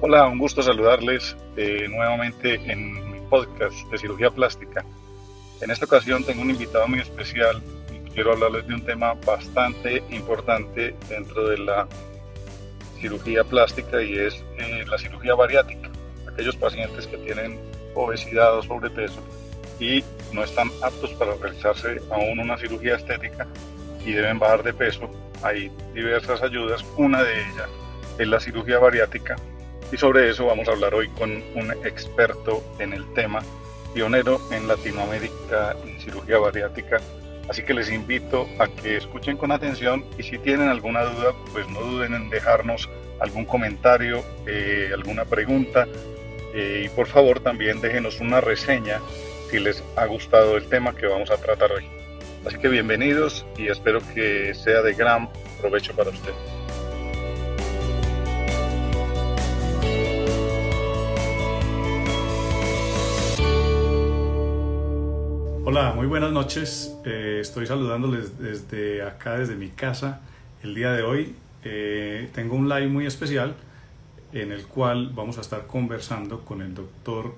Hola, un gusto saludarles eh, nuevamente en mi podcast de cirugía plástica. En esta ocasión tengo un invitado muy especial y quiero hablarles de un tema bastante importante dentro de la cirugía plástica y es eh, la cirugía bariátrica. Aquellos pacientes que tienen obesidad o sobrepeso y no están aptos para realizarse aún una cirugía estética y deben bajar de peso. Hay diversas ayudas, una de ellas es la cirugía bariátrica y sobre eso vamos a hablar hoy con un experto en el tema, pionero en Latinoamérica en cirugía bariátrica. Así que les invito a que escuchen con atención y si tienen alguna duda, pues no duden en dejarnos algún comentario, eh, alguna pregunta eh, y por favor también déjenos una reseña si les ha gustado el tema que vamos a tratar hoy. Así que bienvenidos y espero que sea de gran provecho para ustedes. Hola, muy buenas noches. Eh, estoy saludándoles desde acá, desde mi casa. El día de hoy eh, tengo un live muy especial en el cual vamos a estar conversando con el doctor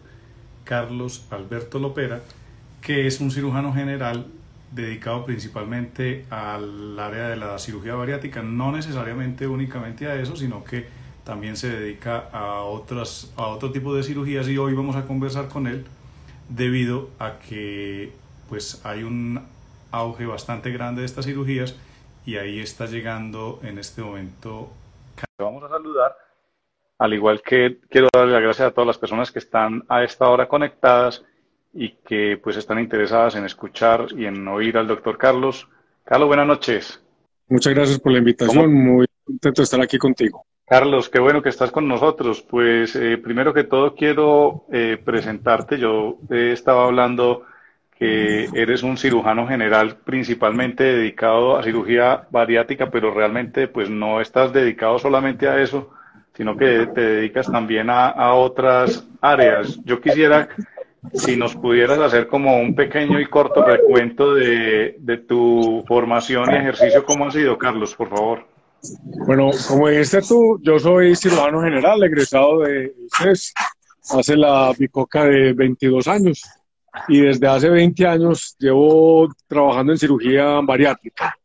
Carlos Alberto Lopera, que es un cirujano general dedicado principalmente al área de la cirugía bariátrica, no necesariamente únicamente a eso, sino que también se dedica a, otras, a otro tipo de cirugías y hoy vamos a conversar con él debido a que pues hay un auge bastante grande de estas cirugías y ahí está llegando en este momento. Vamos a saludar al igual que quiero darle las gracias a todas las personas que están a esta hora conectadas y que pues están interesadas en escuchar y en oír al doctor Carlos. Carlos, buenas noches. Muchas gracias por la invitación, muy contento de estar aquí contigo. Carlos, qué bueno que estás con nosotros. Pues eh, primero que todo quiero eh, presentarte. Yo eh, estaba hablando que eres un cirujano general principalmente dedicado a cirugía bariátrica, pero realmente pues no estás dedicado solamente a eso, sino que te dedicas también a, otras áreas. Yo quisiera, si nos pudieras hacer como un pequeño y corto recuento de, tu formación y ejercicio, ¿cómo ha sido, Carlos, por favor? Bueno, como dijiste tú, yo soy cirujano general, egresado de CES, hace la bicoca de 22 años y desde hace 20 años llevo trabajando en cirugía bariátrica.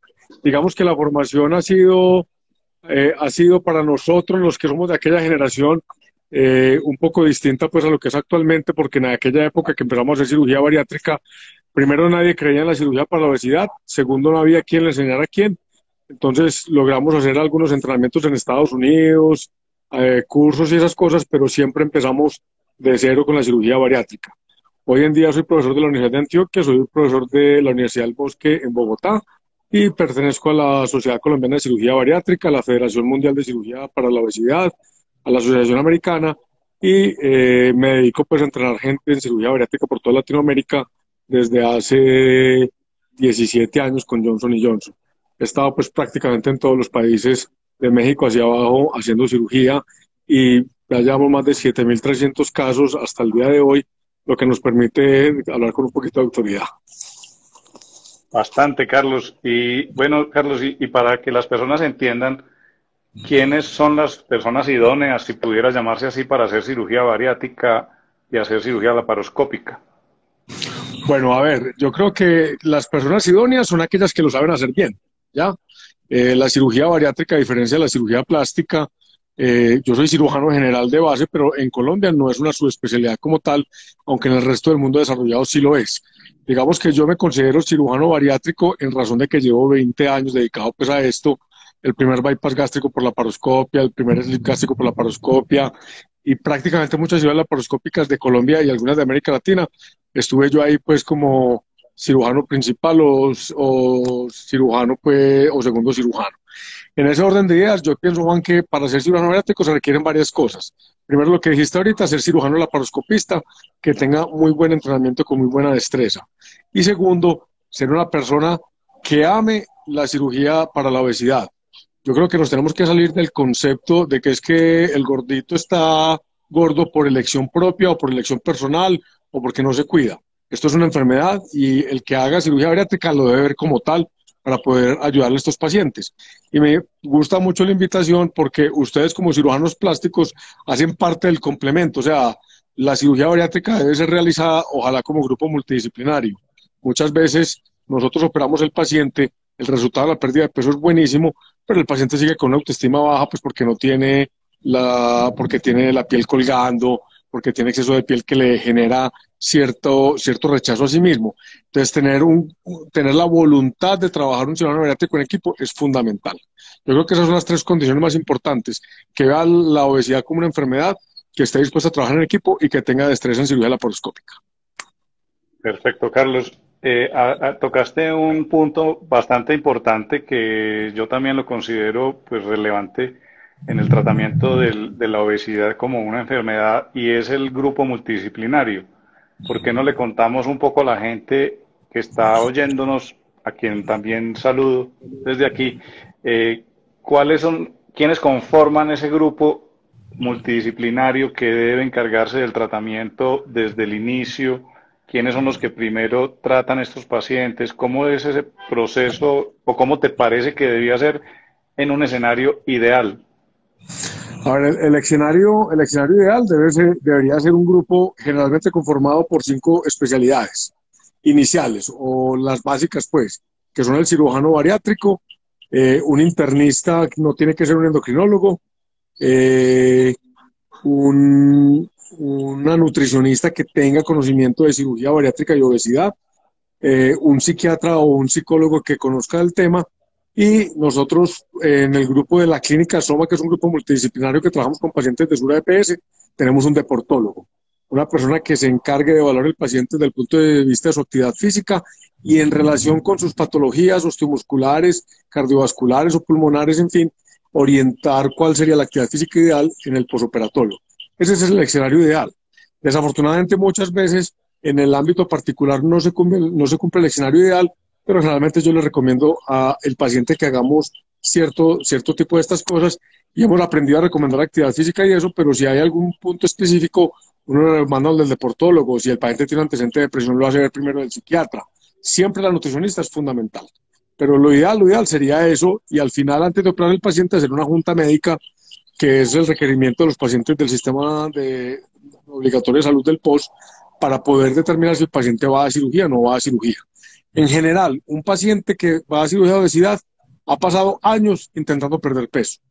Digamos que la formación ha sido eh, ha sido para nosotros, los que somos de aquella generación, eh, un poco distinta pues a lo que es actualmente, porque en aquella época que empezamos a hacer cirugía bariátrica, primero nadie creía en la cirugía para la obesidad, segundo no había quien le enseñara a quién. Entonces logramos hacer algunos entrenamientos en Estados Unidos, eh, cursos y esas cosas, pero siempre empezamos de cero con la cirugía bariátrica. Hoy en día soy profesor de la Universidad de Antioquia, soy profesor de la Universidad del Bosque en Bogotá, y pertenezco a la Sociedad Colombiana de Cirugía Bariátrica, a la Federación Mundial de Cirugía para la Obesidad, a la Asociación Americana y eh, me dedico pues a entrenar gente en cirugía bariátrica por toda Latinoamérica desde hace 17 años con Johnson Johnson. He estado pues prácticamente en todos los países de México hacia abajo haciendo cirugía y ya llevamos más de 7.300 casos hasta el día de hoy, lo que nos permite hablar con un poquito de autoridad. Bastante, Carlos. Y bueno, Carlos, y, para que las personas entiendan quiénes son las personas idóneas, si pudiera llamarse así, para hacer cirugía bariátrica y hacer cirugía laparoscópica. Bueno, a ver, yo creo que las personas idóneas son aquellas que lo saben hacer bien, ¿ya? Eh, la cirugía bariátrica, a diferencia de la cirugía plástica, eh, yo soy cirujano general de base, pero en Colombia no es una subespecialidad como tal, aunque en el resto del mundo desarrollado sí lo es. Digamos que yo me considero cirujano bariátrico en razón de que llevo 20 años dedicado pues a esto, el primer bypass gástrico por la paroscopia, el primer slip gástrico por la paroscopia y prácticamente muchas ciudades laparoscópicas de Colombia y algunas de América Latina. Estuve yo ahí pues como cirujano principal o, cirujano pues o segundo cirujano. En ese orden de ideas, yo pienso, Juan, que para ser cirujano bariátrico se requieren varias cosas. Primero, lo que dijiste ahorita, ser cirujano laparoscopista, que tenga muy buen entrenamiento con muy buena destreza. Y segundo, ser una persona que ame la cirugía para la obesidad. Yo creo que nos tenemos que salir del concepto de que es que el gordito está gordo por elección propia o por elección personal o porque no se cuida. Esto es una enfermedad y el que haga cirugía bariátrica lo debe ver como tal para poder ayudarle a estos pacientes. Y me gusta mucho la invitación porque ustedes como cirujanos plásticos hacen parte del complemento, o sea, la cirugía bariátrica debe ser realizada ojalá como grupo multidisciplinario. Muchas veces nosotros operamos el paciente, el resultado de la pérdida de peso es buenísimo, pero el paciente sigue con una autoestima baja pues porque no tiene la, porque tiene la piel colgando, porque tiene exceso de piel que le genera cierto, cierto rechazo a sí mismo. Entonces, tener, un, tener la voluntad de trabajar un ciudadano bariátrico en equipo es fundamental. Yo creo que esas son las tres condiciones más importantes, que vea la obesidad como una enfermedad, que esté dispuesto a trabajar en equipo y que tenga destreza en cirugía laparoscópica. Perfecto, Carlos. Eh, tocaste un punto bastante importante que yo también lo considero pues relevante en el tratamiento de la obesidad como una enfermedad y es el grupo multidisciplinario. ¿Por qué no le contamos un poco a la gente que está oyéndonos, a quien también saludo desde aquí, eh, cuáles son, quiénes conforman ese grupo multidisciplinario que debe encargarse del tratamiento desde el inicio? ¿Quiénes son los que primero tratan estos pacientes? ¿Cómo es ese proceso o cómo te parece que debía ser en un escenario ideal? A ver, el, escenario, el escenario ideal debe ser, debería ser un grupo generalmente conformado por cinco especialidades iniciales o las básicas, pues, que son el cirujano bariátrico, eh, un internista, no tiene que ser un endocrinólogo, eh, una nutricionista que tenga conocimiento de cirugía bariátrica y obesidad, eh, un psiquiatra o un psicólogo que conozca el tema y nosotros en el grupo de la clínica Soma, que es un grupo multidisciplinario que trabajamos con pacientes de Sura EPS, tenemos un deportólogo, una persona que se encargue de evaluar el paciente desde el punto de vista de su actividad física y en relación con sus patologías osteomusculares, cardiovasculares o pulmonares, en fin, orientar cuál sería la actividad física ideal en el posoperatorio. Ese es el escenario ideal. Desafortunadamente muchas veces en el ámbito particular no se no se cumple el escenario ideal pero generalmente yo le recomiendo al paciente que hagamos cierto, cierto tipo de estas cosas y hemos aprendido a recomendar actividad física y eso, pero si hay algún punto específico, uno le manda al del deportólogo, si el paciente tiene antecedente de depresión, lo hace ver primero el psiquiatra. Siempre la nutricionista es fundamental. Pero lo ideal, lo ideal sería eso y al final, antes de operar el paciente, hacer una junta médica, que es el requerimiento de los pacientes del sistema de obligatorio de salud del POS, para poder determinar si el paciente va a cirugía o no va a cirugía. En general, un paciente que va a cirugía de obesidad ha pasado años intentando perder peso.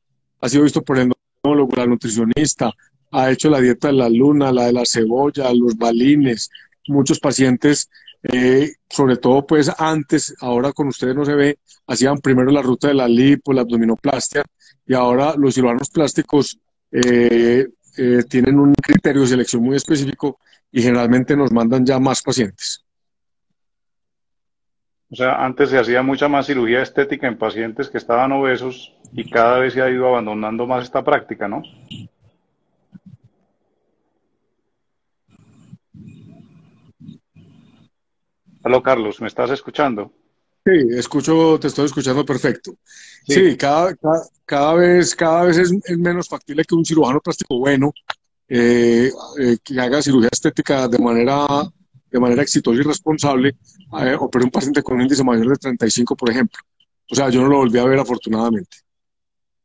Ha sido visto por el endocrinólogo, la nutricionista, ha hecho la dieta de la luna, la de la cebolla, los balines. Muchos pacientes, eh, sobre todo pues antes, ahora con ustedes no se ve, hacían primero la ruta de la lipo, la abdominoplastia, y ahora los cirujanos plásticos eh, eh, tienen un criterio de selección muy específico y generalmente nos mandan ya más pacientes. O sea, antes se hacía mucha más cirugía estética en pacientes que estaban obesos y cada vez se ha ido abandonando más esta práctica, ¿no? Hola Carlos, ¿me estás escuchando? Sí, escucho, te estoy escuchando perfecto. Sí, cada, cada, vez, cada vez es, menos factible que un cirujano plástico bueno eh, eh, que haga cirugía estética de manera de manera exitosa y responsable, eh, operé un paciente con un índice mayor de 35, por ejemplo. O sea, yo no lo volví a ver afortunadamente.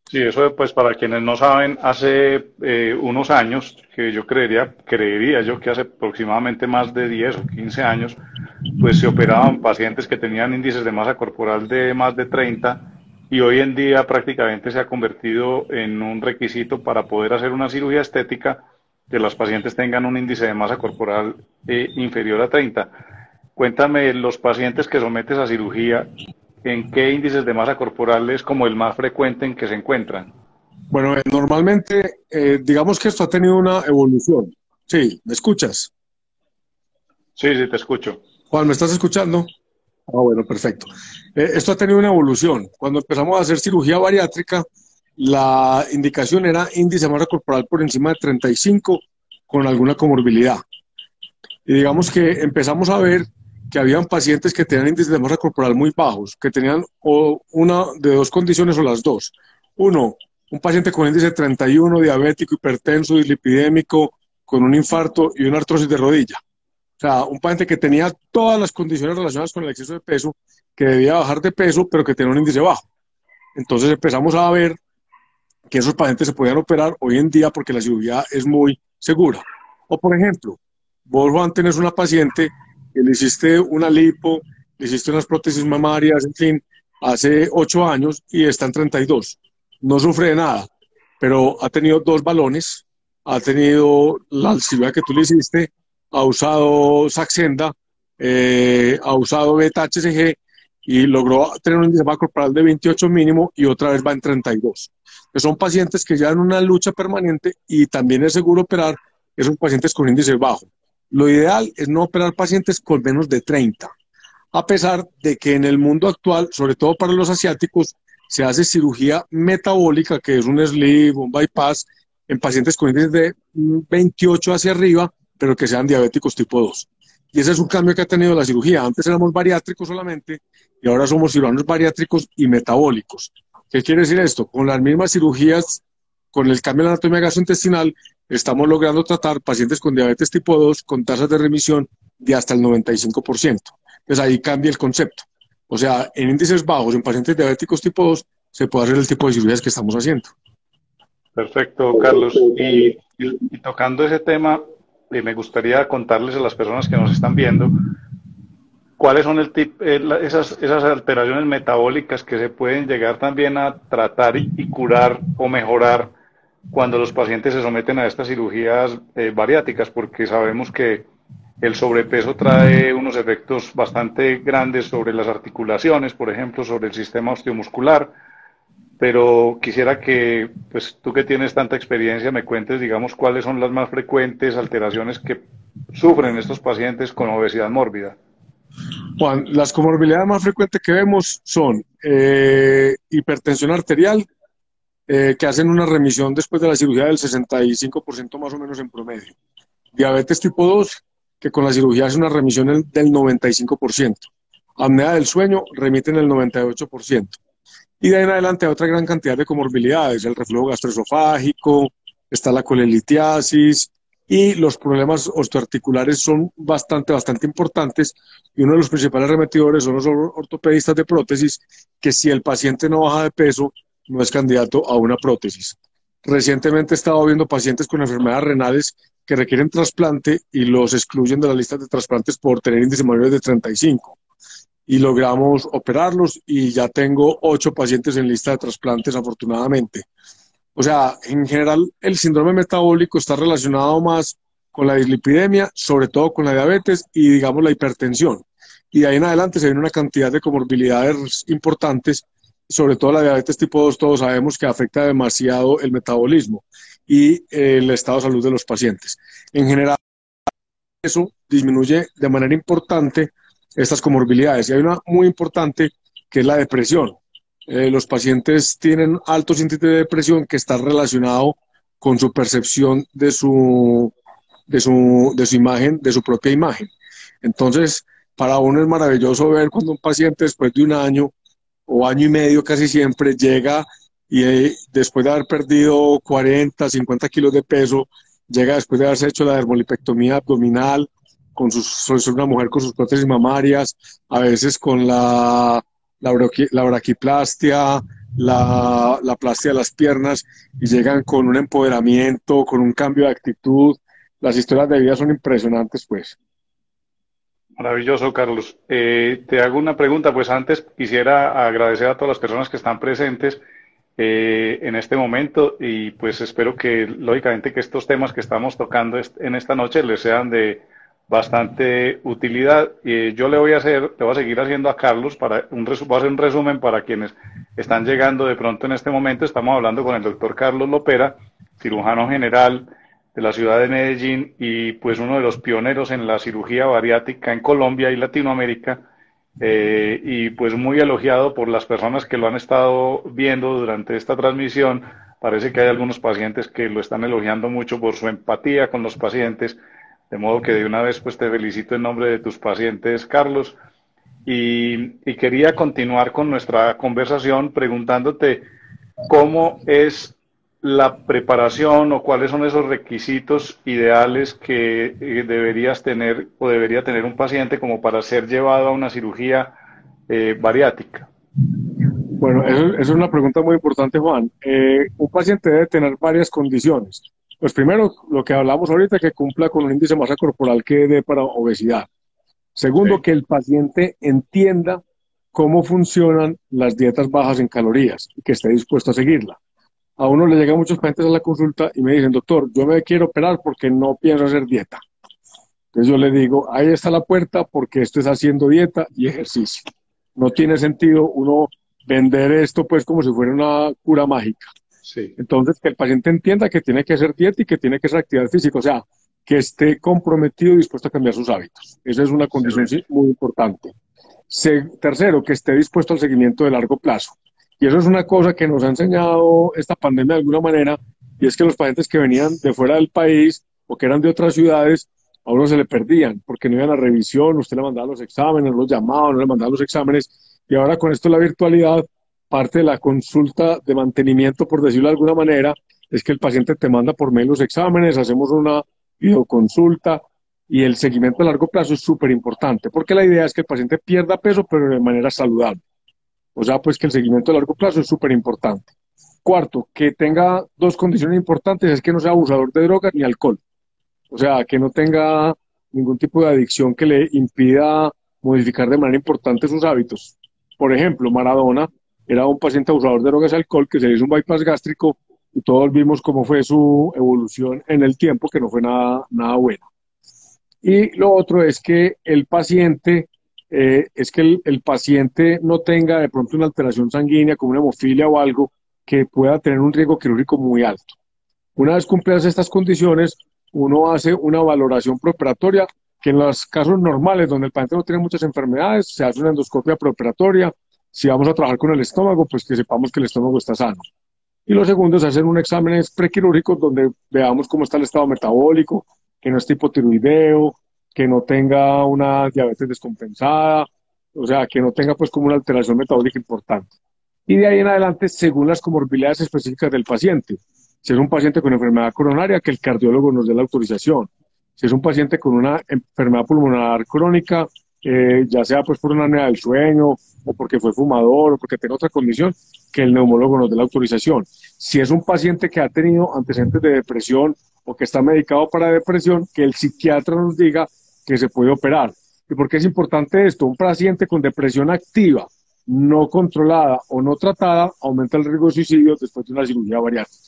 Sí, eso pues para quienes no saben, hace eh, unos años, que yo creería, creería yo que hace aproximadamente más de 10 o 15 años, pues se operaban pacientes que tenían índices de masa corporal de más de 30 y hoy en día prácticamente se ha convertido en un requisito para poder hacer una cirugía estética que los pacientes tengan un índice de masa corporal eh, inferior a 30. Cuéntame, los pacientes que sometes a cirugía, ¿en qué índices de masa corporal es como el más frecuente en que se encuentran? Bueno, eh, normalmente, eh, digamos que esto ha tenido una evolución. Sí, ¿me escuchas? Sí, sí, te escucho. Juan, ¿me estás escuchando? Ah, bueno, perfecto. esto ha tenido una evolución. Cuando empezamos a hacer cirugía bariátrica, la indicación era índice de masa corporal por encima de 35 con alguna comorbilidad. Y digamos que empezamos a ver que habían pacientes que tenían índices de masa corporal muy bajos, que tenían o una de dos condiciones o las dos. Uno, un paciente con índice 31, diabético, hipertenso, dislipidémico, con un infarto y una artrosis de rodilla. O sea, un paciente que tenía todas las condiciones relacionadas con el exceso de peso, que debía bajar de peso, pero que tenía un índice bajo. Entonces empezamos a ver que esos pacientes se podían operar hoy en día porque la cirugía es muy segura. O por ejemplo, vos Juan tenés una paciente que le hiciste una lipo, le hiciste unas prótesis mamarias, en fin, hace 8 años y está en 32. No sufre de nada, pero ha tenido dos balones, ha tenido la cirugía que tú le hiciste, ha usado Saxenda, eh, ha usado beta-HCG y logró tener un índice corporal de 28 mínimo y otra vez va en 32. Que son pacientes que ya en una lucha permanente y también es seguro operar esos pacientes con índice bajo. Lo ideal es no operar pacientes con menos de 30, a pesar de que en el mundo actual, sobre todo para los asiáticos, se hace cirugía metabólica, que es un sleeve, un bypass, en pacientes con índice de 28 hacia arriba, pero que sean diabéticos tipo 2. Y ese es un cambio que ha tenido la cirugía. Antes éramos bariátricos solamente y ahora somos cirujanos bariátricos y metabólicos. ¿Qué quiere decir esto? Con las mismas cirugías, con el cambio de la anatomía gastrointestinal, estamos logrando tratar pacientes con diabetes tipo 2 con tasas de remisión de hasta el 95%. Entonces ahí cambia el concepto. O sea, en índices bajos, en pacientes diabéticos tipo 2, se puede hacer el tipo de cirugías que estamos haciendo. Perfecto, Carlos. Y, tocando ese tema, eh, me gustaría contarles a las personas que nos están viendo cuáles son eh, esas, esas alteraciones metabólicas que se pueden llegar también a tratar y, curar o mejorar cuando los pacientes se someten a estas cirugías eh, bariátricas, porque sabemos que el sobrepeso trae unos efectos bastante grandes sobre las articulaciones, por ejemplo, sobre el sistema osteomuscular, pero quisiera que, pues tú que tienes tanta experiencia, me cuentes, digamos, cuáles son las más frecuentes alteraciones que sufren estos pacientes con obesidad mórbida. Juan, las comorbilidades más frecuentes que vemos son eh, hipertensión arterial, eh, que hacen una remisión después de la cirugía del 65% más o menos en promedio. Diabetes tipo 2, que con la cirugía es una remisión del 95%. Apnea del sueño remiten el 98%. Y de ahí en adelante hay otra gran cantidad de comorbilidades, el reflujo gastroesofágico, está la colelitiasis y los problemas osteoarticulares son bastante, bastante importantes y uno de los principales remetidores son los ortopedistas de prótesis, que si el paciente no baja de peso, no es candidato a una prótesis. Recientemente he estado viendo pacientes con enfermedades renales que requieren trasplante y los excluyen de la lista de trasplantes por tener índice mayores de 35. Y logramos operarlos y ya tengo ocho pacientes en lista de trasplantes afortunadamente. O sea, en general el síndrome metabólico está relacionado más con la dislipidemia, sobre todo con la diabetes y digamos la hipertensión. Y de ahí en adelante se viene una cantidad de comorbilidades importantes, sobre todo la diabetes tipo 2, todos sabemos que afecta demasiado el metabolismo y el estado de salud de los pacientes. En general, eso disminuye de manera importante estas comorbilidades. Y hay una muy importante que es la depresión. Eh, los pacientes tienen altos índices de depresión que está relacionado con su percepción de su, de su, de su imagen, de su propia imagen. Entonces, para uno es maravilloso ver cuando un paciente después de un año o año y medio casi siempre llega y eh, después de haber perdido 40, 50 kilos de peso, llega después de haberse hecho la dermolipectomía abdominal, con sus, una mujer con sus prótesis mamarias, a veces con la, la, la braquiplastia, la, la plastia de las piernas, y llegan con un empoderamiento, con un cambio de actitud. Las historias de vida son impresionantes, pues. Maravilloso, Carlos. Eh, te hago una pregunta, pues antes quisiera agradecer a todas las personas que están presentes eh, en este momento y pues espero que lógicamente que estos temas que estamos tocando en esta noche les sean de bastante utilidad. Y yo le voy a hacer, le voy a seguir haciendo a Carlos para un voy a hacer un resumen para quienes están llegando de pronto en este momento. Estamos hablando con el doctor Carlos Lopera, cirujano general de la ciudad de Medellín y pues uno de los pioneros en la cirugía bariátrica en Colombia y Latinoamérica eh, y pues muy elogiado por las personas que lo han estado viendo durante esta transmisión. Parece que hay algunos pacientes que lo están elogiando mucho por su empatía con los pacientes, de modo que de una vez pues te felicito en nombre de tus pacientes, Carlos. Y, quería continuar con nuestra conversación preguntándote cómo es la preparación o cuáles son esos requisitos ideales que eh, deberías tener o debería tener un paciente como para ser llevado a una cirugía eh, bariátrica? Bueno, eso, es una pregunta muy importante, Juan. Eh, un paciente debe tener varias condiciones. Pues primero, lo que hablamos ahorita, que cumpla con un índice de masa corporal que dé para obesidad. Segundo, que el paciente entienda cómo funcionan las dietas bajas en calorías y que esté dispuesto a seguirla a uno le llegan muchos pacientes a la consulta y me dicen, doctor, yo me quiero operar porque no pienso hacer dieta. Entonces yo le digo, ahí está la puerta porque esto es haciendo dieta y ejercicio. No tiene sentido uno vender esto pues como si fuera una cura mágica. Sí. Entonces que el paciente entienda que tiene que hacer dieta y que tiene que hacer actividad física, o sea, que esté comprometido y dispuesto a cambiar sus hábitos. Esa es una condición muy importante. tercero, que esté dispuesto al seguimiento de largo plazo. Y eso es una cosa que nos ha enseñado esta pandemia de alguna manera, y es que los pacientes que venían de fuera del país o que eran de otras ciudades, a uno se le perdían porque no iban a revisión, usted le mandaba los exámenes, no los llamaba, no le mandaba los exámenes, y ahora con esto la virtualidad, parte de la consulta de mantenimiento, por decirlo de alguna manera, es que el paciente te manda por mail los exámenes, hacemos una videoconsulta y el seguimiento a largo plazo es súper importante, porque la idea es que el paciente pierda peso, pero de manera saludable. O sea, pues que el seguimiento a largo plazo es súper importante. Cuarto, que tenga dos condiciones importantes, es que no sea abusador de drogas ni alcohol. O sea, que no tenga ningún tipo de adicción que le impida modificar de manera importante sus hábitos. Por ejemplo, Maradona era un paciente abusador de drogas y alcohol que se hizo un bypass gástrico y todos vimos cómo fue su evolución en el tiempo, que no fue nada, nada bueno. Y lo otro es que el paciente eh, es que el, paciente no tenga de pronto una alteración sanguínea como una hemofilia o algo que pueda tener un riesgo quirúrgico muy alto. Una vez cumplidas estas condiciones, uno hace una valoración preoperatoria que en los casos normales, donde el paciente no tiene muchas enfermedades, se hace una endoscopia preoperatoria. Si vamos a trabajar con el estómago, pues que sepamos que el estómago está sano. Y lo segundo es hacer un examen prequirúrgico donde veamos cómo está el estado metabólico, que no esté hipotiroideo, que no tenga una diabetes descompensada, o sea, que no tenga pues como una alteración metabólica importante. Y de ahí en adelante, según las comorbilidades específicas del paciente. Si es un paciente con enfermedad coronaria, que el cardiólogo nos dé la autorización. Si es un paciente con una enfermedad pulmonar crónica, eh, ya sea pues por una apnea del sueño o porque fue fumador o porque tiene otra condición, que el neumólogo nos dé la autorización. Si es un paciente que ha tenido antecedentes de depresión o que está medicado para depresión, que el psiquiatra nos diga que se puede operar. ¿Y por qué es importante esto? Un paciente con depresión activa, no controlada o no tratada, aumenta el riesgo de suicidio después de una cirugía bariátrica.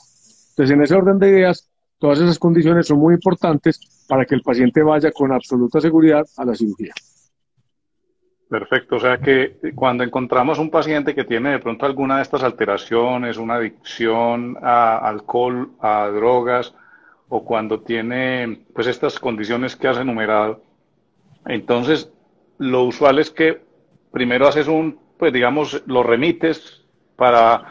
Entonces, en ese orden de ideas, todas esas condiciones son muy importantes para que el paciente vaya con absoluta seguridad a la cirugía. Perfecto, o sea que cuando encontramos un paciente que tiene de pronto alguna de estas alteraciones, una adicción a alcohol, a drogas, o cuando tiene pues estas condiciones que has enumerado, entonces, lo usual es que primero haces un, pues digamos, lo remites para,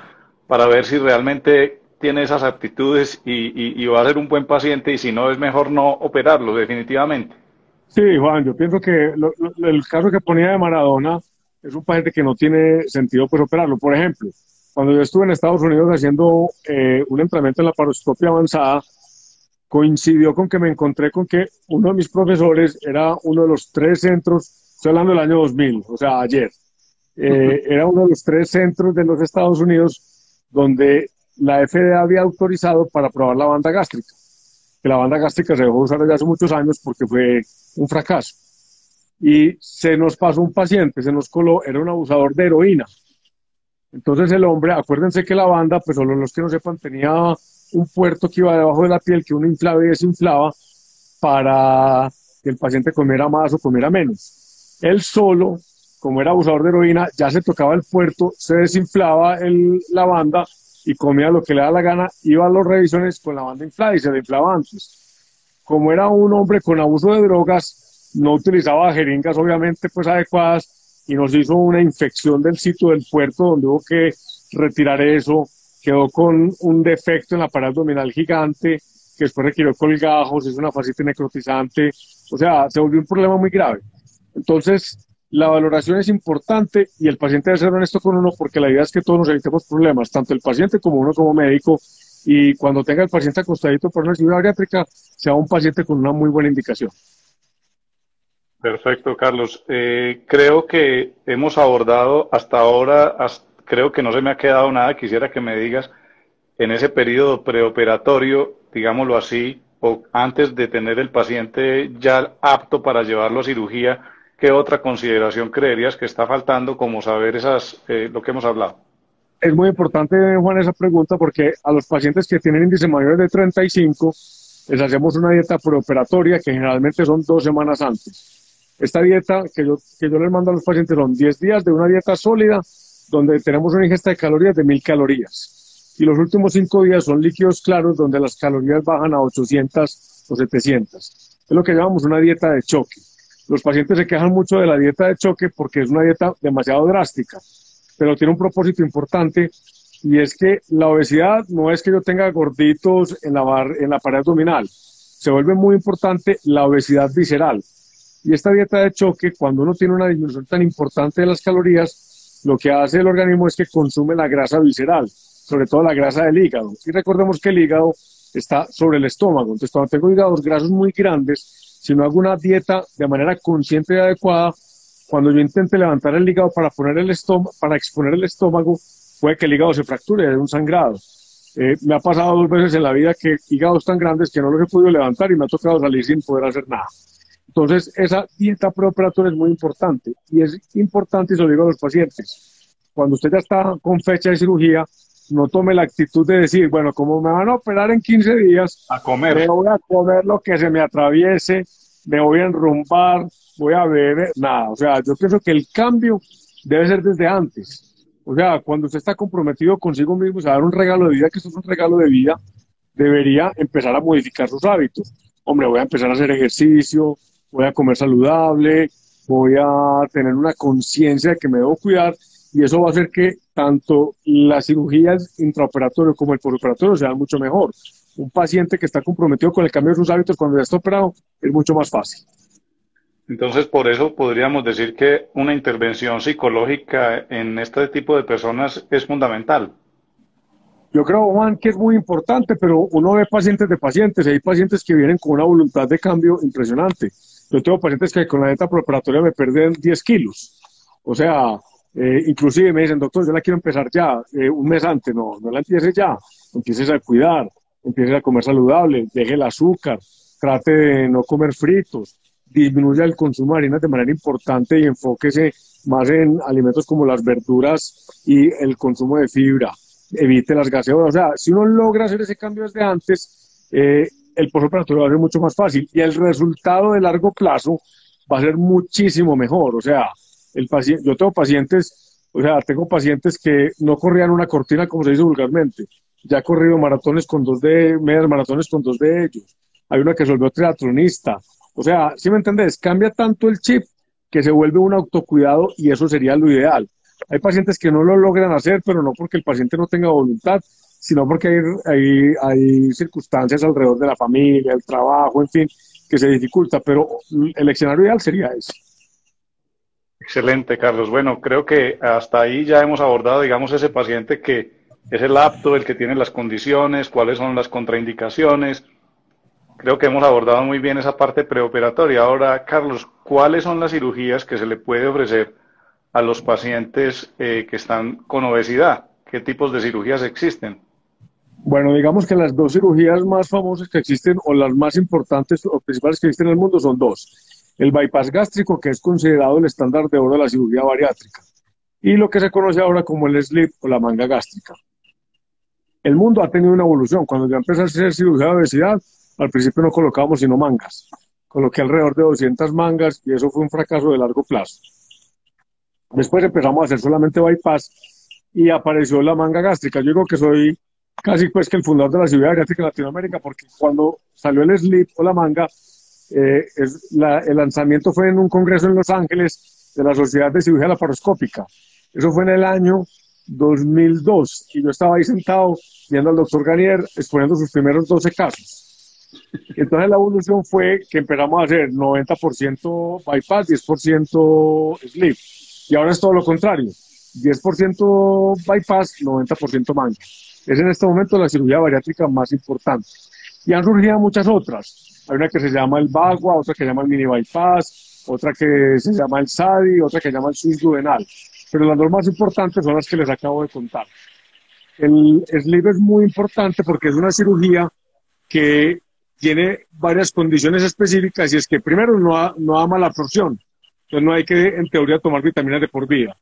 para ver si realmente tiene esas aptitudes y, va a ser un buen paciente y si no es mejor no operarlo definitivamente. Sí, Juan, yo pienso que el caso que ponía de Maradona es un paciente que no tiene sentido pues operarlo. Por ejemplo, cuando yo estuve en Estados Unidos haciendo eh, un entrenamiento en la paroscopia avanzada, coincidió con que me encontré con que uno de mis profesores era uno de los tres centros, estoy hablando del año 2000, o sea, ayer, eh, era uno de los tres centros de los Estados Unidos donde la FDA había autorizado para probar la banda gástrica. Que la banda gástrica se dejó usar desde hace muchos años porque fue un fracaso. Y se nos pasó un paciente, se nos coló, era un abusador de heroína. Entonces el hombre, acuérdense que la banda, pues solo los que no sepan, tenía un puerto que iba debajo de la piel que uno inflaba y desinflaba para que el paciente comiera más o comiera menos. Él solo, como era abusador de heroína, ya se tocaba el puerto, se desinflaba el, la banda y comía lo que le da la gana, iba a los revisiones con la banda inflada y se le inflaba antes. Como era un hombre con abuso de drogas, no utilizaba jeringas obviamente pues adecuadas y nos hizo una infección del sitio del puerto donde hubo que retirar eso quedó con un defecto en la pared abdominal gigante, que después requirió colgajos, es una fascitis necrotizante, o sea, se volvió un problema muy grave. Entonces, la valoración es importante y el paciente debe ser honesto con uno porque la idea es que todos nos evitemos problemas, tanto el paciente como uno como médico, y cuando tenga el paciente acostadito por una cirugía bariátrica, sea un paciente con una muy buena indicación. Perfecto, Carlos. Eh, creo que hemos abordado hasta ahora, creo que no se me ha quedado nada. Quisiera que me digas, en ese periodo preoperatorio, digámoslo así, o antes de tener el paciente ya apto para llevarlo a cirugía, ¿qué otra consideración creerías que está faltando como saber esas, eh, lo que hemos hablado? Es muy importante, Juan, esa pregunta porque a los pacientes que tienen índice mayor de 35 les hacemos una dieta preoperatoria que generalmente son dos semanas antes. Esta dieta que yo, que yo les mando a los pacientes son 10 días de una dieta sólida donde tenemos una ingesta de calorías de 1000 calorías. Y los últimos 5 días son líquidos claros donde las calorías bajan a 800 o 700. Es lo que llamamos una dieta de choque. Los pacientes se quejan mucho de la dieta de choque porque es una dieta demasiado drástica, pero tiene un propósito importante y es que la obesidad no es que yo tenga gorditos en la, en la pared abdominal, se vuelve muy importante la obesidad visceral y esta dieta de choque, cuando uno tiene una disminución tan importante de las calorías, lo que hace el organismo es que consume la grasa visceral, sobre todo la grasa del hígado. Y recordemos que el hígado está sobre el estómago. Entonces, cuando tengo hígados grasos muy grandes, si no hago una dieta de manera consciente y adecuada, cuando yo intente levantar el hígado para, poner el para exponer el estómago, puede que el hígado se fracture de un sangrado. Eh, me ha pasado dos veces en la vida que hígados tan grandes que no los he podido levantar y me ha tocado salir sin poder hacer nada. Entonces, esa dieta preoperatoria es muy importante y es importante, y se lo digo a los pacientes, cuando usted ya está con fecha de cirugía, no tome la actitud de decir, bueno, como me van a operar en 15 días, a comer. me voy a comer lo que se me atraviese, me voy a enrumbar, voy a beber, nada. O sea, yo pienso que el cambio debe ser desde antes. O sea, cuando usted está comprometido consigo mismo, o sea, dar un regalo de vida, que esto es un regalo de vida, debería empezar a modificar sus hábitos. Hombre, voy a empezar a hacer ejercicio, voy a comer saludable, voy a tener una conciencia de que me debo cuidar y eso va a hacer que tanto las cirugías intraoperatorias como el postoperatorio sean mucho mejor. Un paciente que está comprometido con el cambio de sus hábitos cuando ya está operado es mucho más fácil. Entonces, por eso podríamos decir que una intervención psicológica en este tipo de personas es fundamental. Yo creo, Juan, que es muy importante, pero uno ve pacientes de pacientes, hay pacientes que vienen con una voluntad de cambio impresionante. Yo tengo pacientes que con la dieta preparatoria me pierden 10 kilos. O sea, eh, inclusive me dicen, doctor, yo la quiero empezar ya, eh, un mes antes. No, no la empieces ya. Empieces a cuidar, empieces a comer saludable, deje el azúcar, trate de no comer fritos, disminuya el consumo de harinas de manera importante y enfóquese más en alimentos como las verduras y el consumo de fibra. Evite las gaseosas. O sea, si uno logra hacer ese cambio desde antes, eh, el postoperatorio va a ser mucho más fácil y el resultado de largo plazo va a ser muchísimo mejor. O sea, el paciente, yo tengo pacientes, o sea, tengo pacientes que no corrían una cortina como se dice vulgarmente. Ya he corrido maratones con dos de, medias maratones con dos de ellos. Hay una que se volvió triatlonista. O sea, si me entendés, cambia tanto el chip que se vuelve un autocuidado y eso sería lo ideal. Hay pacientes que no lo logran hacer, pero no porque el paciente no tenga voluntad, sino porque hay, hay, circunstancias alrededor de la familia, el trabajo, en fin, que se dificulta, pero el escenario ideal sería ese. Excelente, Carlos. Bueno, creo que hasta ahí ya hemos abordado, digamos, ese paciente que es el apto, el que tiene las condiciones, cuáles son las contraindicaciones. Creo que hemos abordado muy bien esa parte preoperatoria. Ahora, Carlos, ¿cuáles son las cirugías que se le puede ofrecer a los pacientes eh, que están con obesidad? ¿Qué tipos de cirugías existen? Bueno, digamos que las dos cirugías más famosas que existen o las más importantes o principales que existen en el mundo son dos. El bypass gástrico, que es considerado el estándar de oro de la cirugía bariátrica, y lo que se conoce ahora como el slip o la manga gástrica. El mundo ha tenido una evolución. Cuando yo empecé a hacer cirugía de obesidad, al principio no colocábamos sino mangas. Coloqué alrededor de 200 mangas y eso fue un fracaso de largo plazo. Después empezamos a hacer solamente bypass y apareció la manga gástrica. Yo digo que soy casi pues que el fundador de la cirugía gástrica en Latinoamérica, porque cuando salió el slip o la manga, eh, es el lanzamiento fue en un congreso en Los Ángeles de la Sociedad de Cirugía Laparoscópica. Eso fue en el año 2002 y yo estaba ahí sentado viendo al doctor Garnier exponiendo sus primeros 12 casos. Entonces la evolución fue que empezamos a hacer 90% bypass, 10% slip. Y ahora es todo lo contrario. 10% bypass, 90% manga. es en este momento la cirugía bariátrica más importante. Y han surgido muchas otras. Hay una que se llama el Bagua, otra que se llama el mini bypass, otra que se llama el SADI, otra que se llama el susduodenal. Pero las dos más importantes son las que les acabo de contar. El sleeve es muy importante porque es una cirugía que tiene varias condiciones específicas y es que primero no da, no da mala absorción, entonces no hay que en teoría tomar vitaminas de por vida.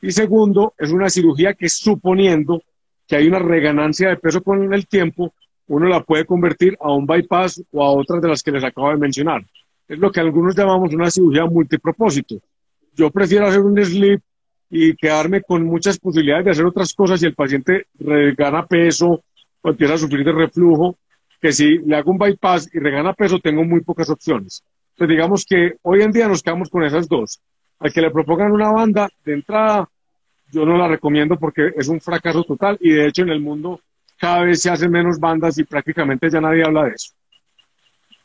Y segundo, es una cirugía que suponiendo que hay una reganancia de peso con el tiempo, uno la puede convertir a un bypass o a otras de las que les acabo de mencionar. Es lo que algunos llamamos una cirugía multipropósito. Yo prefiero hacer un sleep y quedarme con muchas posibilidades de hacer otras cosas y el paciente regana peso o empieza a sufrir de reflujo, que si le hago un bypass y regana peso tengo muy pocas opciones. Entonces digamos que hoy en día nos quedamos con esas dos. Al que le propongan una banda de entrada, yo no la recomiendo porque es un fracaso total y de hecho en el mundo cada vez se hacen menos bandas y prácticamente ya nadie habla de eso.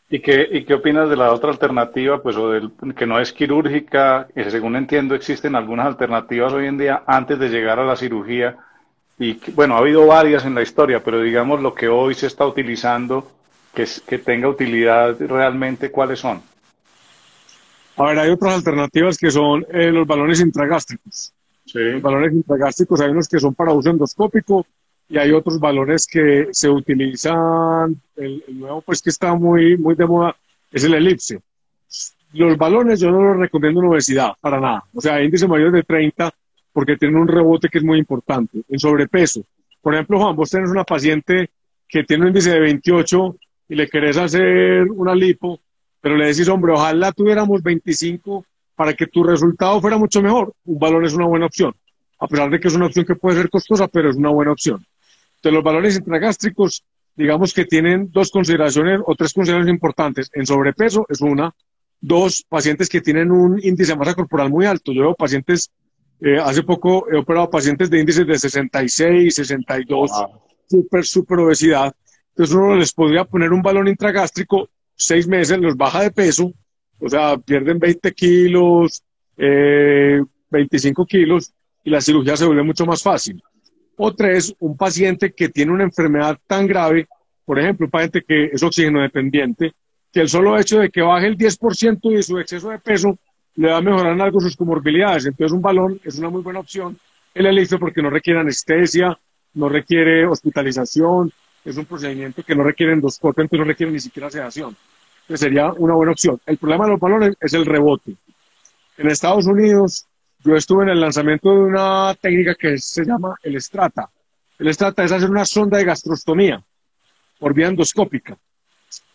¿Y qué, ¿Y qué opinas de la otra alternativa, pues, o del, que no es quirúrgica? Que según entiendo existen algunas alternativas hoy en día antes de llegar a la cirugía. Y bueno, ha habido varias en la historia, pero digamos lo que hoy se está utilizando, que, que tenga utilidad realmente, ¿cuáles son? A ver, hay otras alternativas que son eh, los balones intragástricos. Sí. Los balones intragástricos hay unos que son para uso endoscópico y hay otros balones que se utilizan, el, nuevo pues que está muy, muy de moda es el elipse. Los balones yo no los recomiendo en obesidad, para nada. O sea, índice mayor de 30 porque tienen un rebote que es muy importante. En sobrepeso. Por ejemplo, Juan, vos tenés una paciente que tiene un índice de 28 y le querés hacer una lipo, pero le decís, hombre, ojalá tuviéramos 25 para que tu resultado fuera mucho mejor. Un balón es una buena opción. A pesar de que es una opción que puede ser costosa, pero es una buena opción de los valores intragástricos, digamos que tienen dos consideraciones o tres consideraciones importantes. En sobrepeso es una. Dos, pacientes que tienen un índice de masa corporal muy alto. Yo veo pacientes, eh, hace poco he operado pacientes de índices de 66, 62, súper, súper obesidad. Entonces uno les podría poner un balón intragástrico, seis meses, los baja de peso, o sea, pierden 20 kilos, eh, 25 kilos, y la cirugía se vuelve mucho más fácil. O tres, un paciente que tiene una enfermedad tan grave, por ejemplo, un paciente que es oxígeno dependiente, que el solo hecho de que baje el 10% de su exceso de peso le va a mejorar en algo sus comorbilidades. Entonces, un balón es una muy buena opción. El elixir porque no requiere anestesia, no requiere hospitalización, es un procedimiento que no requiere endoscopio, entonces no requiere ni siquiera sedación. Entonces, sería una buena opción. El problema de los balones es el rebote. En Estados Unidos, yo estuve en el lanzamiento de una técnica que se llama el Strata. El Strata es hacer una sonda de gastrostomía por vía endoscópica.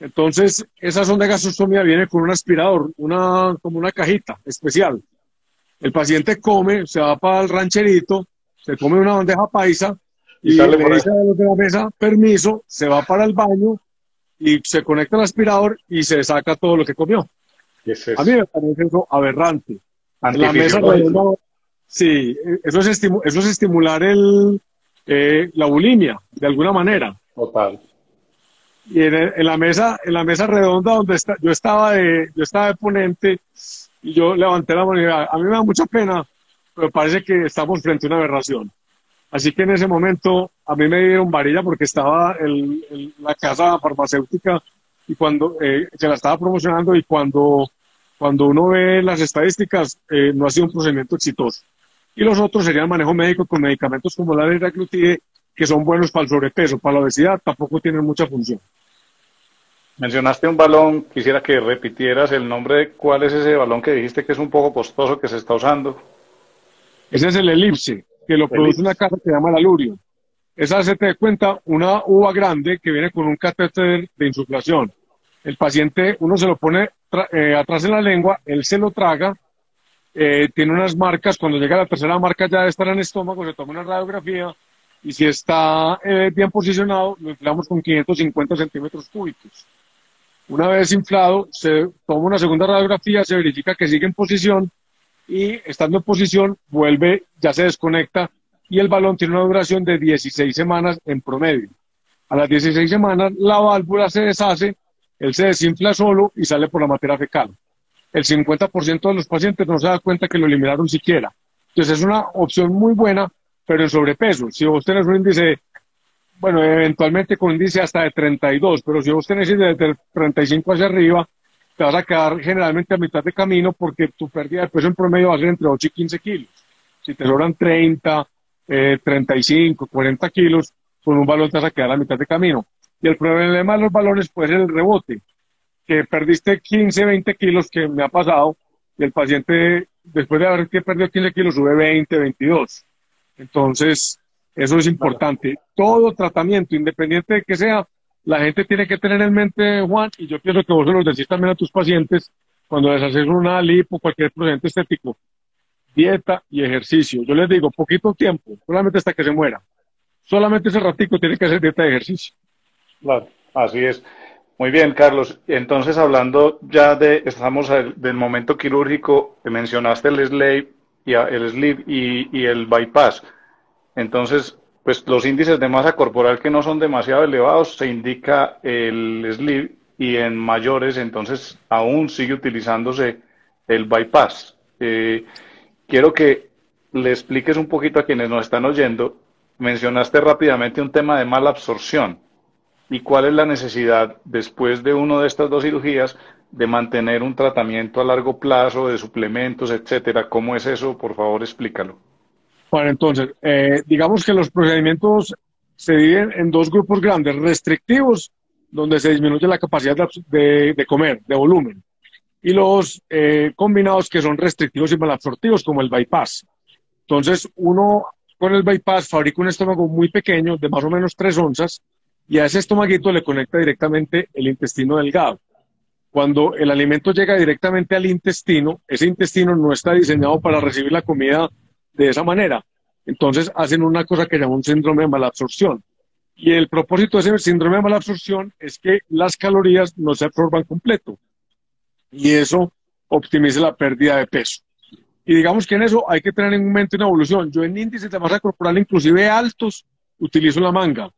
Entonces, esa sonda de gastrostomía viene con un aspirador, una, como una cajita especial. El paciente come, se va para el rancherito, se come una bandeja paisa y, le dice a los de la mesa, permiso, se va para el baño y se conecta al aspirador y se saca todo lo que comió. A mí me parece eso aberrante. La mesa redonda, sí, eso es, eso es estimular el, eh, la bulimia, de alguna manera. Total. Y en, la mesa, en la mesa redonda donde está, yo estaba de, yo estaba de ponente y yo levanté la mano y a mí me da mucha pena, pero parece que estamos frente a una aberración. Así que en ese momento a mí me dieron varilla porque estaba en la casa farmacéutica y cuando eh, se la estaba promocionando y cuando cuando uno ve las estadísticas, eh, no ha sido un procedimiento exitoso. Y los otros serían manejo médico con medicamentos como la liraglutide, que son buenos para el sobrepeso, para la obesidad, tampoco tienen mucha función. Mencionaste un balón, quisiera que repitieras el nombre de cuál es ese balón que dijiste que es un poco costoso que se está usando. Ese es el elipse, que lo produce una casa que se llama la Lurio. Esa se te cuenta una uva grande que viene con un catéter de insuflación. El paciente, uno se lo pone eh, atrás en la lengua, él se lo traga, eh, tiene unas marcas, cuando llega la tercera marca ya debe estar en el estómago, se toma una radiografía y si está eh, bien posicionado, lo inflamos con 550 centímetros cúbicos. Una vez inflado, se toma una segunda radiografía, se verifica que sigue en posición y estando en posición vuelve, ya se desconecta y el balón tiene una duración de 16 semanas en promedio. A las 16 semanas la válvula se deshace él se desinfla solo y sale por la materia fecal. El 50% de los pacientes no se da cuenta que lo eliminaron siquiera. Entonces es una opción muy buena, pero en sobrepeso. Si vos tenés un índice bueno, eventualmente con índice hasta de 32, pero si vos tenés desde 35 hacia arriba, te vas a quedar generalmente a mitad de camino porque tu pérdida de peso en promedio va a ser entre 8 y 15 kilos. Si te sobran 30, 35, 40 kilos, con un valor te vas a quedar a mitad de camino. Y el problema de los valores puede ser el rebote, que perdiste 15, 20 kilos, que me ha pasado, y el paciente, después de haber perdido 15 kilos, sube 20, 22. Entonces, eso es importante. Todo tratamiento, independiente de que sea, la gente tiene que tener en mente, Juan, y yo pienso que vos se lo decís también a tus pacientes, cuando les haces una lipo, cualquier procedimiento estético, dieta y ejercicio. Yo les digo, poquito tiempo, solamente hasta que se muera. Solamente ese ratico tiene que hacer dieta y ejercicio. Claro, así es. Muy bien, Carlos. Entonces, hablando ya de, estamos del momento quirúrgico, mencionaste el sleeve y el sleeve y, el bypass. Entonces, pues los índices de masa corporal que no son demasiado elevados, se indica el sleeve y en mayores, entonces aún sigue utilizándose el bypass. Eh, quiero que le expliques un poquito a quienes nos están oyendo. Mencionaste rápidamente un tema de mala absorción y cuál es la necesidad después de una de estas dos cirugías de mantener un tratamiento a largo plazo de suplementos, etcétera. ¿Cómo es eso? Por favor, explícalo. Bueno, entonces, eh, digamos que los procedimientos se dividen en dos grupos grandes, restrictivos, donde se disminuye la capacidad de comer, de volumen, y los eh, combinados que son restrictivos y malabsortivos, como el bypass. Entonces, uno con el bypass fabrica un estómago muy pequeño, de más o menos 3 onzas, y a ese estomaguito le conecta directamente el intestino delgado. Cuando el alimento llega directamente al intestino, ese intestino no está diseñado para recibir la comida de esa manera. Entonces hacen una cosa que llaman un síndrome de malabsorción. Y el propósito de ese síndrome de malabsorción es que las calorías no se absorban completo y eso optimiza la pérdida de peso. Y digamos que en eso hay que tener en mente una evolución. Yo en índices de masa corporal, inclusive altos, utilizo la manga.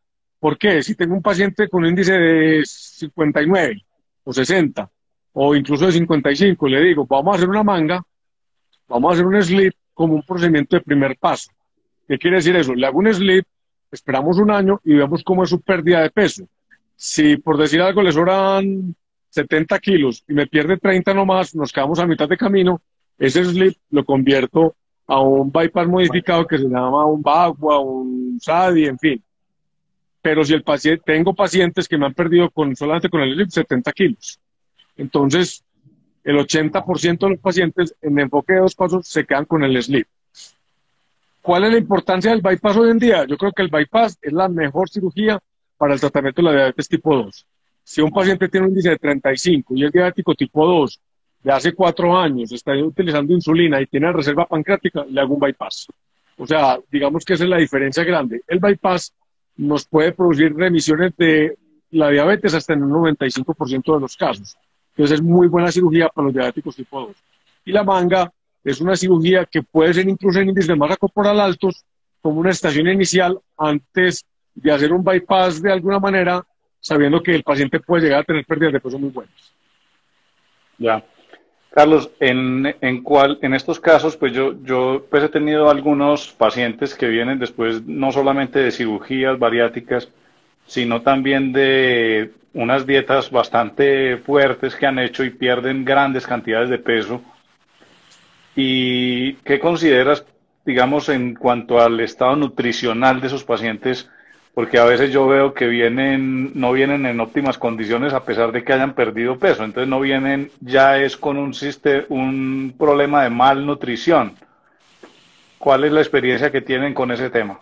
¿Por qué? Si tengo un paciente con un índice de 59 o 60 o incluso de 55, le digo, vamos a hacer una manga, vamos a hacer un slip como un procedimiento de primer paso. ¿Qué quiere decir eso? Le hago un slip, esperamos un año y vemos cómo es su pérdida de peso. Si por decir algo le sobran 70 kilos y me pierde 30 nomás, nos quedamos a mitad de camino, ese slip lo convierto a un bypass modificado que se llama un Bagua, un SADI, en fin. Pero si el paciente, tengo pacientes que me han perdido con, solamente con el slip 70 kilos. Entonces, el 80% de los pacientes en enfoque de dos pasos se quedan con el slip. ¿Cuál es la importancia del bypass hoy en día? Yo creo que el bypass es la mejor cirugía para el tratamiento de la diabetes tipo 2. Si un paciente tiene un índice de 35 y es diabético tipo 2 de hace cuatro años, está utilizando insulina y tiene reserva pancreática, le hago un bypass. O sea, digamos que esa es la diferencia grande. El bypass nos puede producir remisiones de la diabetes hasta en un 95% de los casos. Entonces es muy buena cirugía para los diabéticos tipo 2. Y la manga es una cirugía que puede ser incluso en índices de masa corporal altos como una estación inicial antes de hacer un bypass de alguna manera sabiendo que el paciente puede llegar a tener pérdidas de peso muy buenas. Ya. Carlos, en, en, cuál, en estos casos, pues yo, yo pues he tenido algunos pacientes que vienen después no solamente de cirugías bariátricas, sino también de unas dietas bastante fuertes que han hecho y pierden grandes cantidades de peso. ¿Y qué consideras, digamos, en cuanto al estado nutricional de esos pacientes? Porque a veces yo veo que vienen, no vienen en óptimas condiciones a pesar de que hayan perdido peso, entonces no vienen, ya es con un, un problema de malnutrición. ¿Cuál es la experiencia que tienen con ese tema?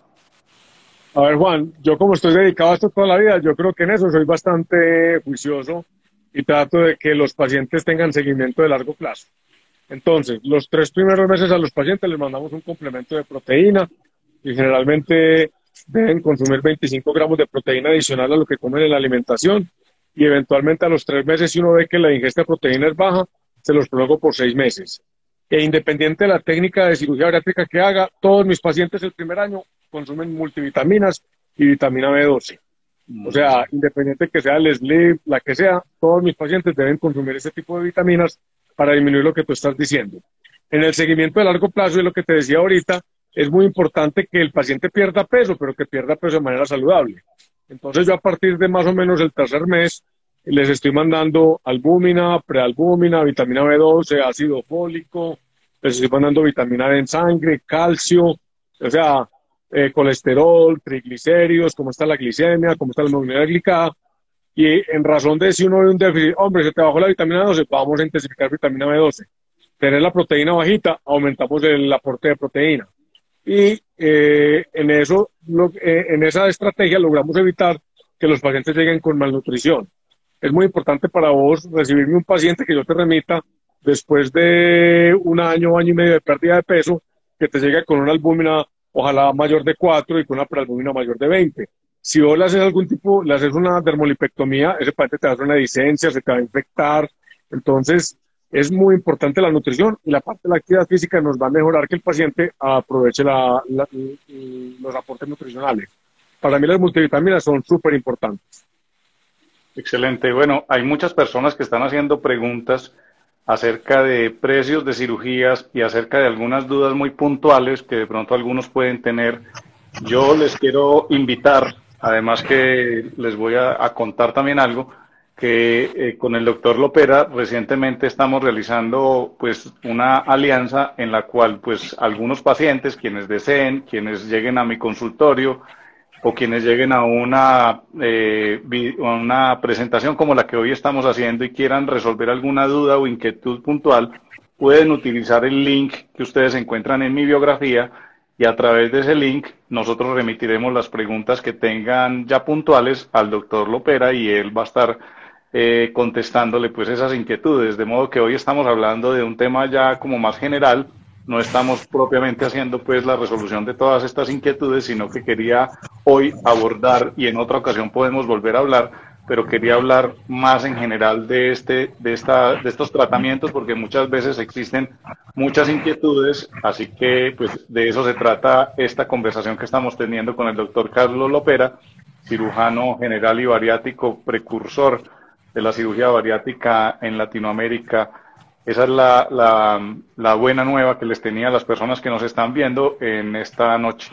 A ver, Juan, yo como estoy dedicado a esto toda la vida, yo creo que en eso soy bastante juicioso y trato de que los pacientes tengan seguimiento de largo plazo. Entonces, los tres primeros meses a los pacientes les mandamos un complemento de proteína y generalmente deben consumir 25 gramos de proteína adicional a lo que comen en la alimentación y eventualmente a los tres meses, si uno ve que la ingesta de proteína es baja, se los prolongo por seis meses. E independiente de la técnica de cirugía bariátrica que haga, todos mis pacientes el primer año consumen multivitaminas y vitamina B12. O sea, independiente que sea el sleep, la que sea, todos mis pacientes deben consumir ese tipo de vitaminas para disminuir lo que tú estás diciendo. En el seguimiento de largo plazo, y lo que te decía ahorita, es muy importante que el paciente pierda peso, pero que pierda peso de manera saludable. Entonces yo a partir de más o menos el tercer mes les estoy mandando albúmina, prealbúmina, vitamina B12, ácido fólico, les estoy mandando vitamina D en sangre, calcio, o sea, eh, colesterol, triglicéridos, cómo está la glicemia, cómo está la movilidad glicada. Y en razón de si uno ve un déficit, hombre, se te bajó la vitamina B12, vamos a intensificar vitamina B12. Tener la proteína bajita, aumentamos el aporte de proteína. Y eh, en, eso, eh, en esa estrategia logramos evitar que los pacientes lleguen con malnutrición. Es muy importante para vos recibirme un paciente que yo te remita después de un año, año y medio de pérdida de peso, que te llegue con una albúmina ojalá mayor de 4 y con una prealbúmina mayor de 20. Si vos le haces algún tipo, le haces una dermolipectomía, ese paciente te hacer una licencia, se te va a infectar. Entonces, es muy importante la nutrición y la parte de la actividad física nos va a mejorar que el paciente aproveche los aportes nutricionales. Para mí las multivitaminas son súper importantes. Excelente. Bueno, hay muchas personas que están haciendo preguntas acerca de precios de cirugías y acerca de algunas dudas muy puntuales que de pronto algunos pueden tener. Yo les quiero invitar, además que les voy a, contar también algo, que eh, con el doctor Lopera recientemente estamos realizando pues una alianza en la cual pues algunos pacientes, quienes deseen, quienes lleguen a mi consultorio, o quienes lleguen a una, eh, una presentación como la que hoy estamos haciendo y quieran resolver alguna duda o inquietud puntual, pueden utilizar el link que ustedes encuentran en mi biografía y a través de ese link nosotros remitiremos las preguntas que tengan ya puntuales al doctor Lopera y él va a estar eh, contestándole pues esas inquietudes. De modo que hoy estamos hablando de un tema ya como más general no estamos propiamente haciendo pues la resolución de todas estas inquietudes, sino que quería hoy abordar y en otra ocasión podemos volver a hablar, pero quería hablar más en general de este de esta de estos tratamientos porque muchas veces existen muchas inquietudes, así que pues de eso se trata esta conversación que estamos teniendo con el doctor Carlos Lopera, cirujano general y bariátrico precursor de la cirugía bariátrica en Latinoamérica esa es la, buena nueva que les tenía a las personas que nos están viendo en esta noche.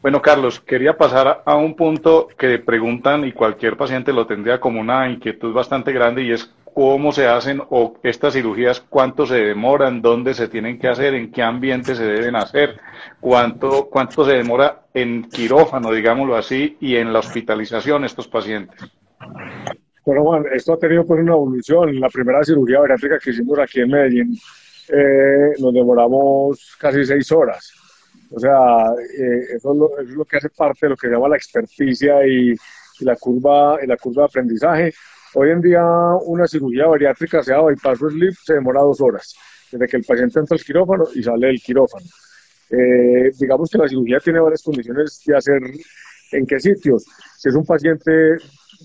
Bueno, Carlos, quería pasar a un punto que preguntan y cualquier paciente lo tendría como una inquietud bastante grande y es cómo se hacen o estas cirugías, cuánto se demoran, dónde se tienen que hacer, en qué ambiente se deben hacer, cuánto, cuánto se demora en quirófano, digámoslo así, y en la hospitalización estos pacientes. Bueno, Juan, esto ha tenido pues una evolución. La primera cirugía bariátrica que hicimos aquí en Medellín eh, nos demoramos casi seis horas. O sea, eh, eso, es lo, que hace parte de lo que se llama la experticia y, la curva y la curva de aprendizaje. Hoy en día una cirugía bariátrica, sea bypass o sleep, se demora dos horas, desde que el paciente entra al quirófano y sale del quirófano. Eh, digamos que la cirugía tiene varias condiciones de hacer en qué sitios. Si es un paciente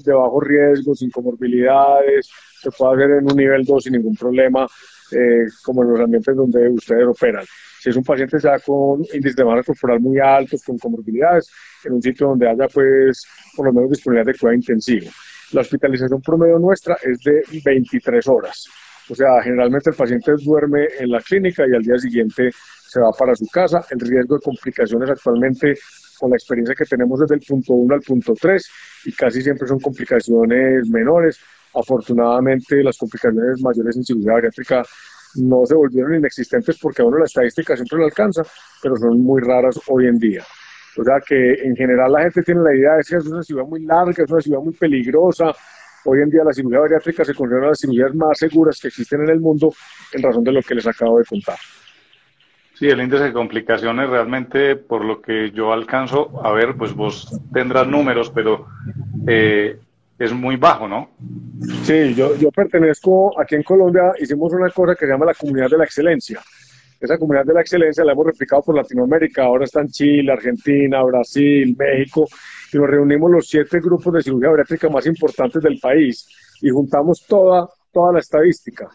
de bajo riesgo, sin comorbilidades, se puede hacer en un nivel 2 sin ningún problema, eh, como en los ambientes donde ustedes operan. Si es un paciente ya con índice de masa corporal muy altos, con comorbilidades, en un sitio donde haya pues por lo menos disponibilidad de cuidado intensivo. La hospitalización promedio nuestra es de 23 horas. O sea, generalmente el paciente duerme en la clínica y al día siguiente se va para su casa. El riesgo de complicaciones actualmente con la experiencia que tenemos desde el punto 1 al punto 3 y casi siempre son complicaciones menores. Afortunadamente las complicaciones mayores en cirugía bariátrica no se volvieron inexistentes porque a uno la estadística siempre lo alcanza, pero son muy raras hoy en día. O sea que en general la gente tiene la idea de que es una ciudad muy larga, es una ciudad muy peligrosa. Hoy en día la cirugía bariátrica se considera las cirugías más seguras que existen en el mundo en razón de lo que les acabo de contar. Sí, el índice de complicaciones realmente, por lo que yo alcanzo a ver, pues vos tendrás números, pero eh, es muy bajo, ¿no? Sí, yo, yo pertenezco, aquí en Colombia hicimos una cosa que se llama la Comunidad de la Excelencia. Esa Comunidad de la Excelencia la hemos replicado por Latinoamérica, ahora está en Chile, Argentina, Brasil, México, y nos reunimos los siete grupos de cirugía bariátrica más importantes del país y juntamos toda, toda la estadística.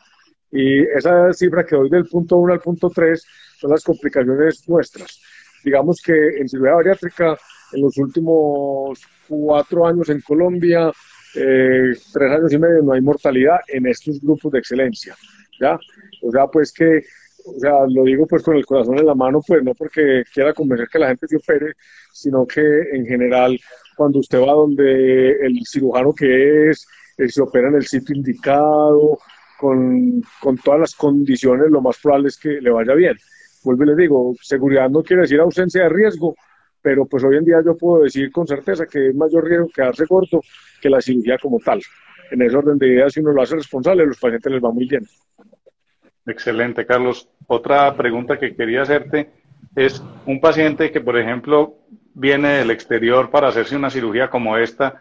Y esa cifra que doy del punto 1 al punto 3 son las complicaciones nuestras. Digamos que en cirugía bariátrica, en los últimos cuatro años en Colombia, eh, tres años y medio, no hay mortalidad en estos grupos de excelencia. ¿ya? O sea, pues que o sea, lo digo pues con el corazón en la mano, pues no porque quiera convencer que la gente se opere, sino que en general cuando usted va donde el cirujano que es, él se opera en el sitio indicado, con, con todas las condiciones, lo más probable es que le vaya bien. Vuelvo y le digo, seguridad no quiere decir ausencia de riesgo, pero pues hoy en día yo puedo decir con certeza que es mayor riesgo quedarse corto que la cirugía como tal. En ese orden de ideas, si uno lo hace responsable, los pacientes les va muy bien. Excelente, Carlos. Otra pregunta que quería hacerte es un paciente que, por ejemplo, viene del exterior para hacerse una cirugía como esta,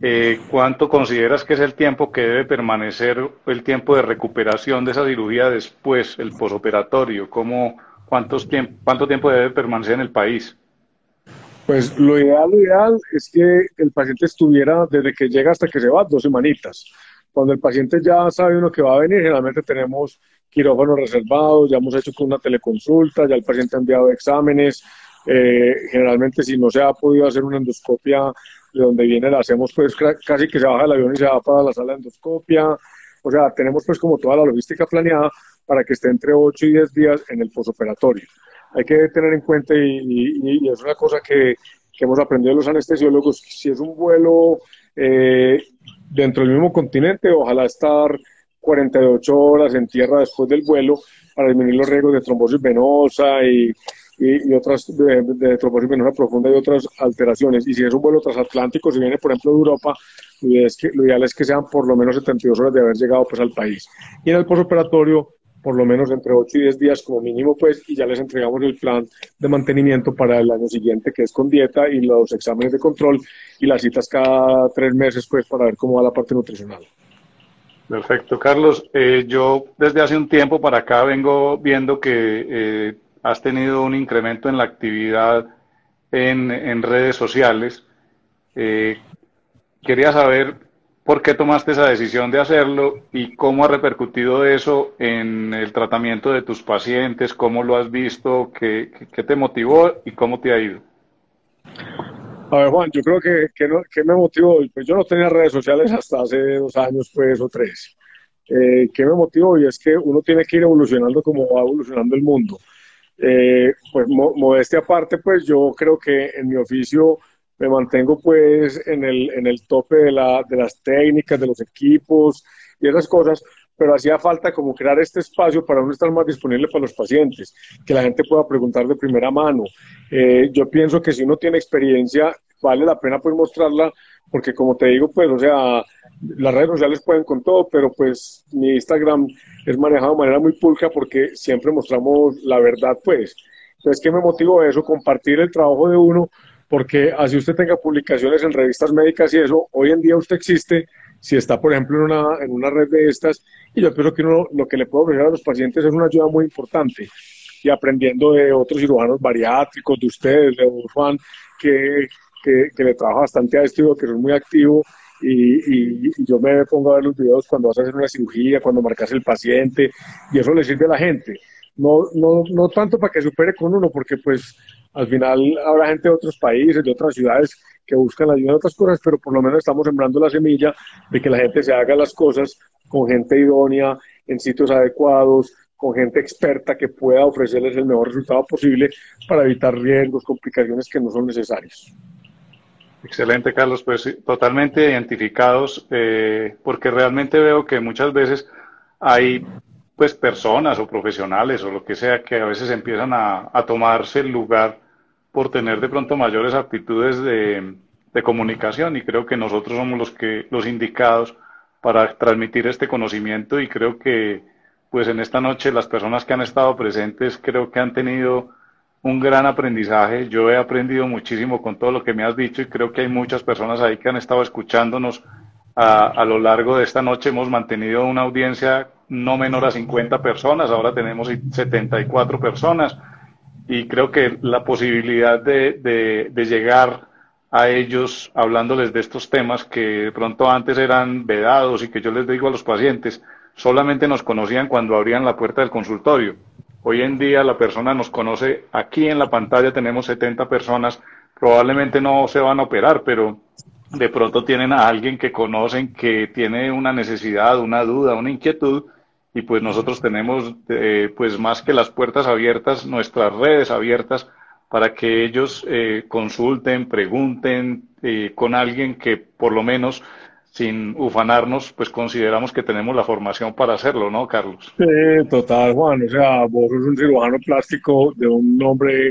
eh, ¿cuánto consideras que es el tiempo que debe permanecer, el tiempo de recuperación de esa cirugía después, el posoperatorio? ¿Cómo, cuántos ¿Cuánto tiempo debe permanecer en el país? Pues lo ideal, lo ideal es que el paciente estuviera desde que llega hasta que se va dos semanitas. Cuando el paciente ya sabe uno que va a venir, generalmente tenemos quirófanos reservados, ya hemos hecho una teleconsulta, ya el paciente ha enviado exámenes. Eh, generalmente si no se ha podido hacer una endoscopia de donde viene la hacemos pues casi que se baja el avión y se va para la sala de endoscopia. O sea, tenemos pues como toda la logística planeada para que esté entre 8 y 10 días en el posoperatorio hay que tener en cuenta, y, es una cosa que, hemos aprendido los anestesiólogos, si es un vuelo eh, dentro del mismo continente, ojalá estar 48 horas en tierra después del vuelo para disminuir los riesgos de trombosis venosa y, otras de, trombosis venosa profunda y otras alteraciones. Y si es un vuelo transatlántico, si viene por ejemplo de Europa, lo ideal es que, ideal es que sean por lo menos 72 horas de haber llegado pues al país. Y en el postoperatorio, por lo menos entre 8 y 10 días como mínimo, pues, y ya les entregamos el plan de mantenimiento para el año siguiente, que es con dieta y los exámenes de control y las citas cada tres meses, pues, para ver cómo va la parte nutricional. Perfecto, Carlos. Eh, yo desde hace un tiempo para acá vengo viendo que eh, has tenido un incremento en la actividad en, en redes sociales. Eh, quería saber ¿Por qué tomaste esa decisión de hacerlo y cómo ha repercutido eso en el tratamiento de tus pacientes? ¿Cómo lo has visto? ¿Qué, te motivó y cómo te ha ido? A ver, Juan, yo creo que, que, me motivó. Pues yo no tenía redes sociales hasta hace dos años, pues, o tres. Eh, ¿Qué me motivó? Y es que uno tiene que ir evolucionando como va evolucionando el mundo. Eh, pues, modestia aparte, pues, yo creo que en mi oficio me mantengo pues en el, en el tope de, la, de las técnicas, de los equipos y esas cosas, pero hacía falta como crear este espacio para uno estar más disponible para los pacientes, que la gente pueda preguntar de primera mano. Eh, yo pienso que si uno tiene experiencia, vale la pena pues mostrarla, porque como te digo, pues, o sea, las redes sociales pueden con todo, pero pues mi Instagram es manejado de manera muy pulca porque siempre mostramos la verdad, pues. Entonces, ¿qué me motivó eso? Compartir el trabajo de uno porque así usted tenga publicaciones en revistas médicas y eso, hoy en día usted existe si está, por ejemplo, en una, en una red de estas, y yo creo que uno, lo que le puedo ofrecer a los pacientes es una ayuda muy importante, y aprendiendo de otros cirujanos bariátricos, de ustedes, de Juan, que, que, le trabaja bastante a esto, que es muy activo, y, y, yo me pongo a ver los videos cuando vas a hacer una cirugía, cuando marcas el paciente, y eso le sirve a la gente. No, no, no tanto para que supere con uno, porque pues al final habrá gente de otros países, de otras ciudades que buscan la ayuda en otras cosas, pero por lo menos estamos sembrando la semilla de que la gente se haga las cosas con gente idónea, en sitios adecuados, con gente experta que pueda ofrecerles el mejor resultado posible para evitar riesgos, complicaciones que no son necesarias. Excelente, Carlos. Pues totalmente identificados, eh, porque realmente veo que muchas veces hay pues personas o profesionales o lo que sea que a veces empiezan a, a tomarse el lugar por tener de pronto mayores aptitudes de, comunicación y creo que nosotros somos los que los indicados para transmitir este conocimiento y creo que pues en esta noche las personas que han estado presentes creo que han tenido un gran aprendizaje. Yo he aprendido muchísimo con todo lo que me has dicho y creo que hay muchas personas ahí que han estado escuchándonos a, lo largo de esta noche. Hemos mantenido una audiencia no menor a 50 personas, ahora tenemos 74 personas y creo que la posibilidad de, de, llegar a ellos hablándoles de estos temas que de pronto antes eran vedados y que yo les digo a los pacientes, solamente nos conocían cuando abrían la puerta del consultorio. Hoy en día la persona nos conoce, aquí en la pantalla tenemos 70 personas, probablemente no se van a operar, pero de pronto tienen a alguien que conocen que tiene una necesidad, una duda, una inquietud y pues nosotros tenemos eh, pues más que las puertas abiertas, nuestras redes abiertas para que ellos eh, consulten, pregunten eh, con alguien que por lo menos sin ufanarnos, pues consideramos que tenemos la formación para hacerlo, ¿no, Carlos? Sí, total, Juan. O sea, vos sos un cirujano plástico de un nombre,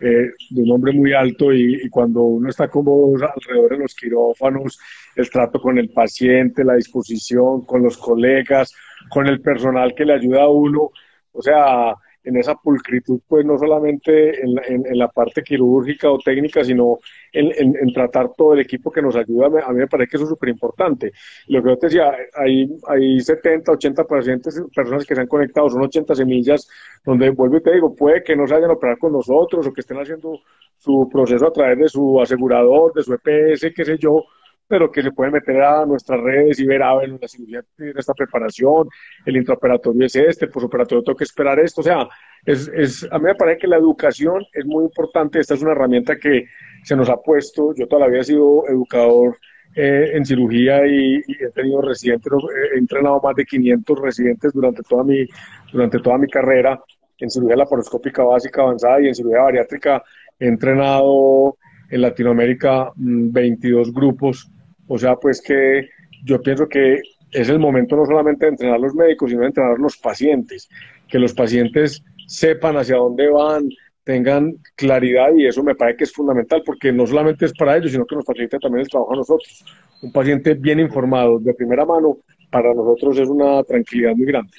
eh, de un nombre muy alto y, y, cuando uno está con vos alrededor de los quirófanos, el trato con el paciente, la disposición con los colegas, con el personal que le ayuda a uno, o sea, en esa pulcritud, pues no solamente en, en, la parte quirúrgica o técnica, sino en, en, tratar todo el equipo que nos ayuda, a mí me parece que eso es súper importante. Lo que yo te decía, hay, hay 70, 80 pacientes, personas que se han conectado, son 80 semillas, donde vuelvo y te digo, puede que no se hayan operar con nosotros o que estén haciendo su proceso a través de su asegurador, de su EPS, qué sé yo, pero que se pueden meter a nuestras redes y ver, a ver, la cirugía tiene esta preparación, el intraoperatorio es este, el posoperatorio tengo que esperar esto, o sea, es, es, a mí me parece que la educación es muy importante, esta es una herramienta que se nos ha puesto, yo todavía he sido educador eh, en cirugía y, y, he tenido residentes, he entrenado más de 500 residentes durante toda mi, durante toda mi carrera. En cirugía laparoscópica básica avanzada y en cirugía bariátrica he entrenado en Latinoamérica 22 mm, grupos o sea, pues que yo pienso que es el momento no solamente de entrenar a los médicos, sino de entrenar a los pacientes, que los pacientes sepan hacia dónde van, tengan claridad y eso me parece que es fundamental porque no solamente es para ellos, sino que nos facilita también el trabajo a nosotros. Un paciente bien informado de primera mano para nosotros es una tranquilidad muy grande.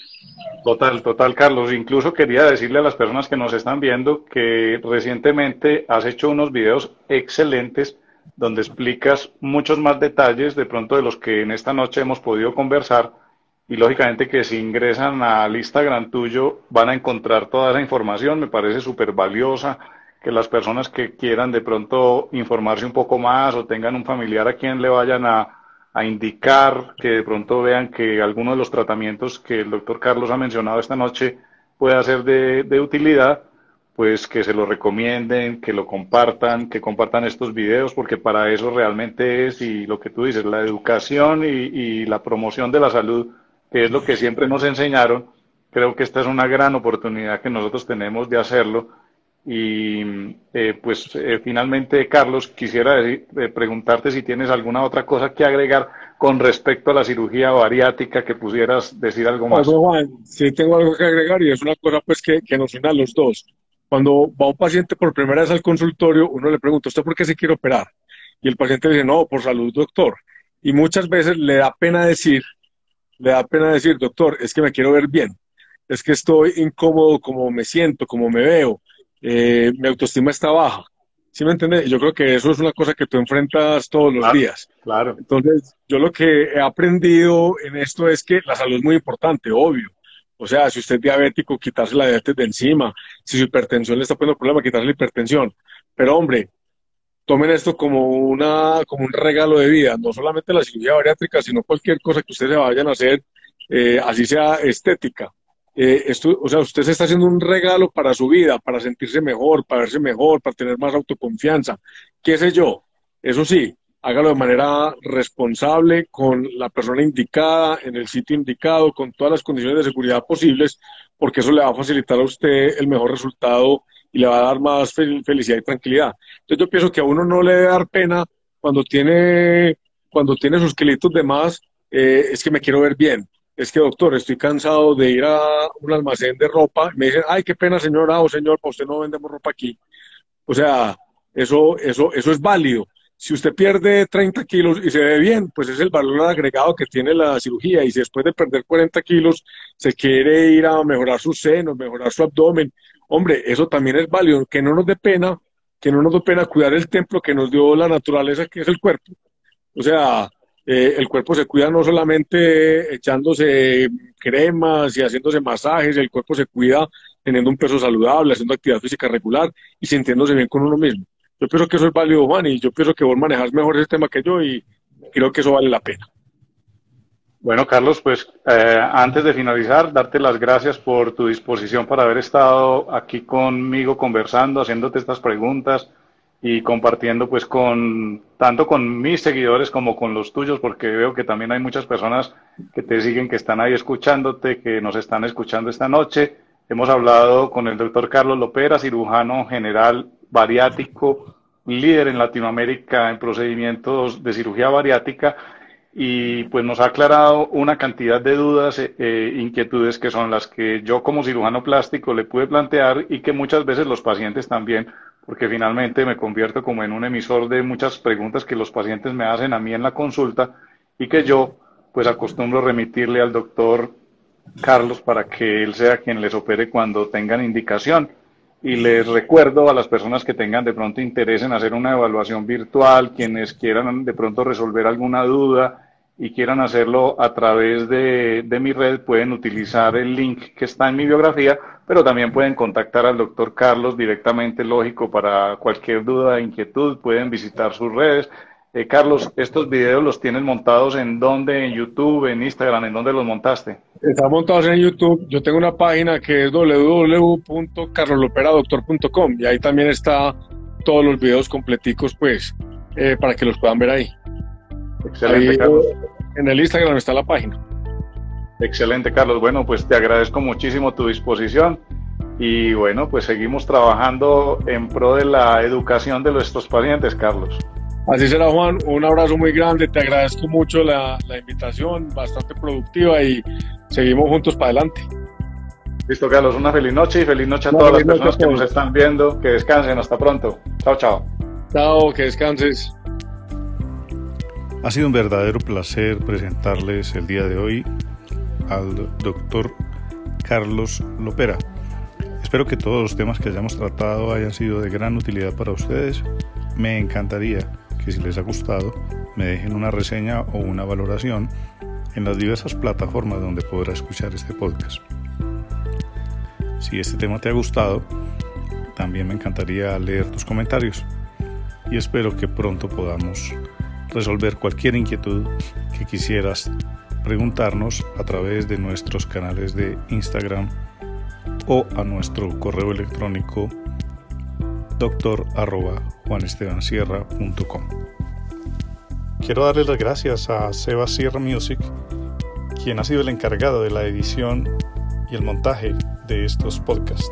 Total, total, Carlos. Incluso quería decirle a las personas que nos están viendo que recientemente has hecho unos videos excelentes donde explicas muchos más detalles de pronto de los que en esta noche hemos podido conversar y lógicamente que si ingresan al Instagram tuyo van a encontrar toda esa información, me parece súper valiosa, que las personas que quieran de pronto informarse un poco más o tengan un familiar a quien le vayan a, a indicar, que de pronto vean que alguno de los tratamientos que el doctor Carlos ha mencionado esta noche pueda ser de, de utilidad, pues que se lo recomienden, que lo compartan, que compartan estos videos, porque para eso realmente es, y lo que tú dices, la educación y, y, la promoción de la salud, que es lo que siempre nos enseñaron, creo que esta es una gran oportunidad que nosotros tenemos de hacerlo. Y eh, pues eh, finalmente, Carlos, quisiera decir, eh, preguntarte si tienes alguna otra cosa que agregar con respecto a la cirugía bariátrica, que pudieras decir algo más. Pues, Juan, sí tengo algo que agregar y es una cosa pues que, que nos une a los dos cuando va un paciente por primera vez al consultorio, uno le pregunta, ¿usted por qué se quiere operar? Y el paciente le dice, no, por salud, doctor. Y muchas veces le da pena decir, le da pena decir, doctor, es que me quiero ver bien, es que estoy incómodo como me siento, como me veo, eh, mi autoestima está baja. ¿Sí me entiendes? Yo creo que eso es una cosa que tú enfrentas todos los días. Claro. Entonces, yo lo que he aprendido en esto es que la salud es muy importante, obvio. O sea, si usted es diabético, quitarse la diabetes de encima. Si su hipertensión le está poniendo problema, quitarse la hipertensión. Pero hombre, tomen esto como, una, como un regalo de vida, no solamente la cirugía bariátrica, sino cualquier cosa que ustedes vayan a hacer, eh, así sea estética. Eh, esto, o sea, usted se está haciendo un regalo para su vida, para sentirse mejor, para verse mejor, para tener más autoconfianza. ¿Qué sé yo? Eso sí, hágalo de manera responsable, con la persona indicada, en el sitio indicado, con todas las condiciones de seguridad posibles, porque eso le va a facilitar a usted el mejor resultado y le va a dar más felicidad y tranquilidad. Entonces yo pienso que a uno no le debe dar pena cuando tiene, cuando tiene sus kilitos de más, eh, es que me quiero ver bien. Es que, doctor, estoy cansado de ir a un almacén de ropa. Me dicen, ay, qué pena, señora o señor, para usted no vendemos ropa aquí. O sea, eso, eso, eso es válido si usted pierde 30 kilos y se ve bien, pues es el valor agregado que tiene la cirugía. Y si después de perder 40 kilos se quiere ir a mejorar sus senos, mejorar su abdomen, hombre, eso también es válido. Que no nos dé pena, que no nos dé pena cuidar el templo que nos dio la naturaleza, que es el cuerpo. O sea, eh, el cuerpo se cuida no solamente echándose cremas y haciéndose masajes, el cuerpo se cuida teniendo un peso saludable, haciendo actividad física regular y sintiéndose bien con uno mismo. Yo pienso que eso es válido, Juan, y yo pienso que vos manejas mejor ese tema que yo y creo que eso vale la pena. Bueno, Carlos, pues eh, antes de finalizar, darte las gracias por tu disposición para haber estado aquí conmigo conversando, haciéndote estas preguntas y compartiendo pues con tanto con mis seguidores como con los tuyos, porque veo que también hay muchas personas que te siguen, que están ahí escuchándote, que nos están escuchando esta noche. Hemos hablado con el doctor Carlos Lopera, cirujano general bariático, líder en Latinoamérica en procedimientos de cirugía bariátrica y pues nos ha aclarado una cantidad de dudas, e inquietudes que son las que yo como cirujano plástico le pude plantear y que muchas veces los pacientes también, porque finalmente me convierto como en un emisor de muchas preguntas que los pacientes me hacen a mí en la consulta y que yo pues acostumbro remitirle al doctor Carlos para que él sea quien les opere cuando tengan indicación. Y les recuerdo a las personas que tengan de pronto interés en hacer una evaluación virtual, quienes quieran de pronto resolver alguna duda y quieran hacerlo a través de, de, mi red, pueden utilizar el link que está en mi biografía, pero también pueden contactar al doctor Carlos directamente, lógico, para cualquier duda, inquietud, pueden visitar sus redes. Eh, Carlos, ¿estos videos los tienes montados en dónde? ¿En YouTube, en Instagram? ¿En dónde los montaste? Están montados en YouTube. Yo tengo una página que es www.carlosloperadoctor.com y ahí también está todos los videos completicos, pues, eh, para que los puedan ver ahí. Excelente, Carlos. En el Instagram está la página. Excelente, Carlos. Bueno, pues te agradezco muchísimo tu disposición y bueno, pues seguimos trabajando en pro de la educación de nuestros pacientes, Carlos. Así será, Juan. Un abrazo muy grande. Te agradezco mucho la, invitación, bastante productiva y seguimos juntos para adelante. Listo, Carlos. Una feliz noche y feliz noche a todas las personas que nos están viendo. Que descansen. Hasta pronto. Chao, chao. Chao, que descanses. Ha sido un verdadero placer presentarles el día de hoy al doctor Carlos Lopera. Espero que todos los temas que hayamos tratado hayan sido de gran utilidad para ustedes. Me encantaría que si les ha gustado me dejen una reseña o una valoración en las diversas plataformas donde podrá escuchar este podcast. Si este tema te ha gustado, también me encantaría leer tus comentarios y espero que pronto podamos resolver cualquier inquietud que quisieras preguntarnos a través de nuestros canales de Instagram o a nuestro correo electrónico doctor Quiero darle las gracias a Seba Sierra Music, quien ha sido el encargado de la edición y el montaje de estos podcasts.